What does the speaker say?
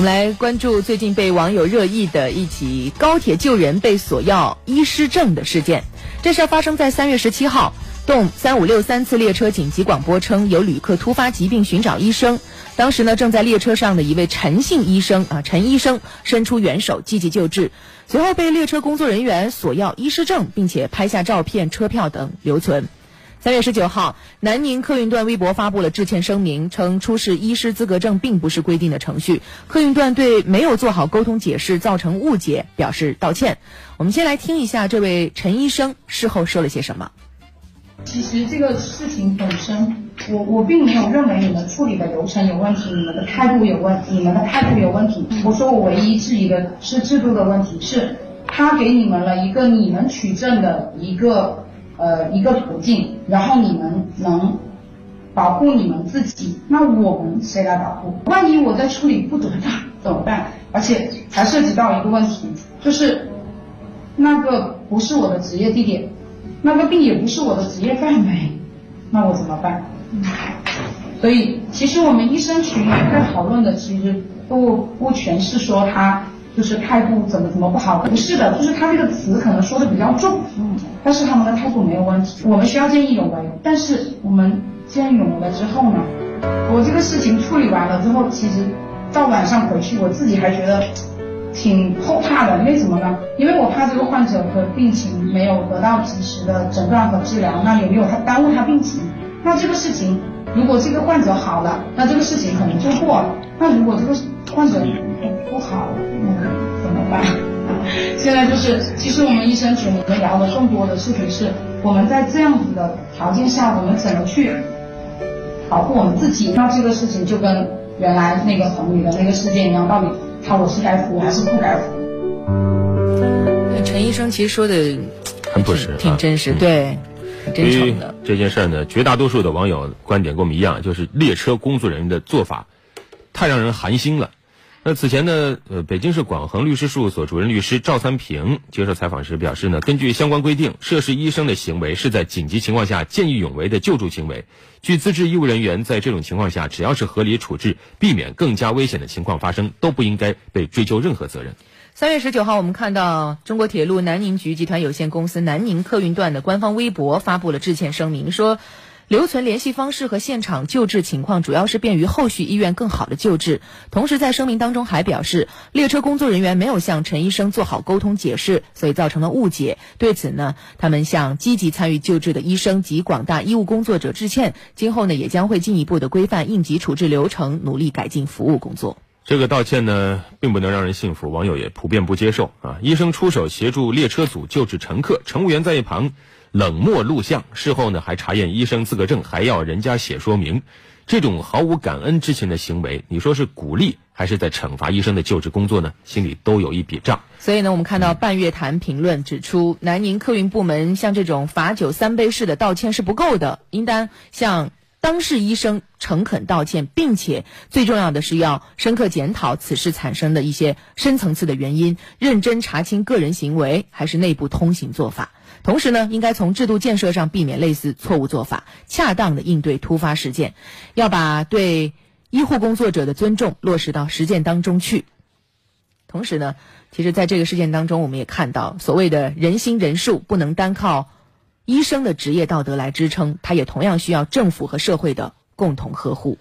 我们来关注最近被网友热议的一起高铁救人被索要医师证的事件。这事儿发生在三月十七号，动三五六三次列车紧急广播称有旅客突发疾病寻找医生，当时呢正在列车上的一位陈姓医生啊陈医生伸出援手积极救治，随后被列车工作人员索要医师证，并且拍下照片、车票等留存。三月十九号，南宁客运段微博发布了致歉声明，称出示医师资格证并不是规定的程序，客运段对没有做好沟通解释造成误解表示道歉。我们先来听一下这位陈医生事后说了些什么。其实这个事情本身，我我并没有认为你们处理的流程有问题，你们的态度有问，你们的态度有问题。我说我唯一质疑的是制度的问题，是他给你们了一个你们取证的一个。呃，一个途径，然后你们能保护你们自己，那我们谁来保护？万一我在处理不得当怎么办？而且还涉及到一个问题，就是那个不是我的职业地点，那个病也不是我的职业范围，那我怎么办？所以，其实我们医生群在讨论的，其实不不全是说他。就是态度怎么怎么不好？不是的，就是他这个词可能说的比较重，嗯，但是他们的态度没有问题。我们需要见义勇为，但是我们见勇了之后呢？我这个事情处理完了之后，其实到晚上回去，我自己还觉得挺后怕的。为什么呢？因为我怕这个患者的病情没有得到及时的诊断和治疗，那有没有他耽误他病情？那这个事情，如果这个患者好了，那这个事情可能就过了。那如果这个患者不好，那怎么办？现在就是，其实我们医生群里面聊的更多的事情是，我们在这样子的条件下，我们怎么去保护我们自己？那这个事情就跟原来那个红女的那个事件一样，到底他我是该服还是不该服？陈医生其实说的很朴实，挺真实，对，真诚的。这件事呢，绝大多数的网友观点跟我们一样，就是列车工作人员的做法太让人寒心了。那此前呢，呃，北京市广恒律师事务所主任律师赵三平接受采访时表示呢，根据相关规定，涉事医生的行为是在紧急情况下见义勇为的救助行为。据资质医务人员在这种情况下，只要是合理处置，避免更加危险的情况发生，都不应该被追究任何责任。三月十九号，我们看到中国铁路南宁局集团有限公司南宁客运段的官方微博发布了致歉声明，说。留存联系方式和现场救治情况，主要是便于后续医院更好的救治。同时，在声明当中还表示，列车工作人员没有向陈医生做好沟通解释，所以造成了误解。对此呢，他们向积极参与救治的医生及广大医务工作者致歉。今后呢，也将会进一步的规范应急处置流程，努力改进服务工作。这个道歉呢，并不能让人信服，网友也普遍不接受啊！医生出手协助列车组救治乘客，乘务员在一旁。冷漠录像，事后呢还查验医生资格证，还要人家写说明，这种毫无感恩之情的行为，你说是鼓励还是在惩罚医生的救治工作呢？心里都有一笔账。所以呢，我们看到半月谈评论指出，南宁客运部门像这种罚酒三杯式的道歉是不够的，应当向当事医生诚恳道歉，并且最重要的是要深刻检讨此事产生的一些深层次的原因，认真查清个人行为还是内部通行做法。同时呢，应该从制度建设上避免类似错误做法，恰当的应对突发事件，要把对医护工作者的尊重落实到实践当中去。同时呢，其实在这个事件当中，我们也看到，所谓的人心人数不能单靠医生的职业道德来支撑，他也同样需要政府和社会的共同呵护。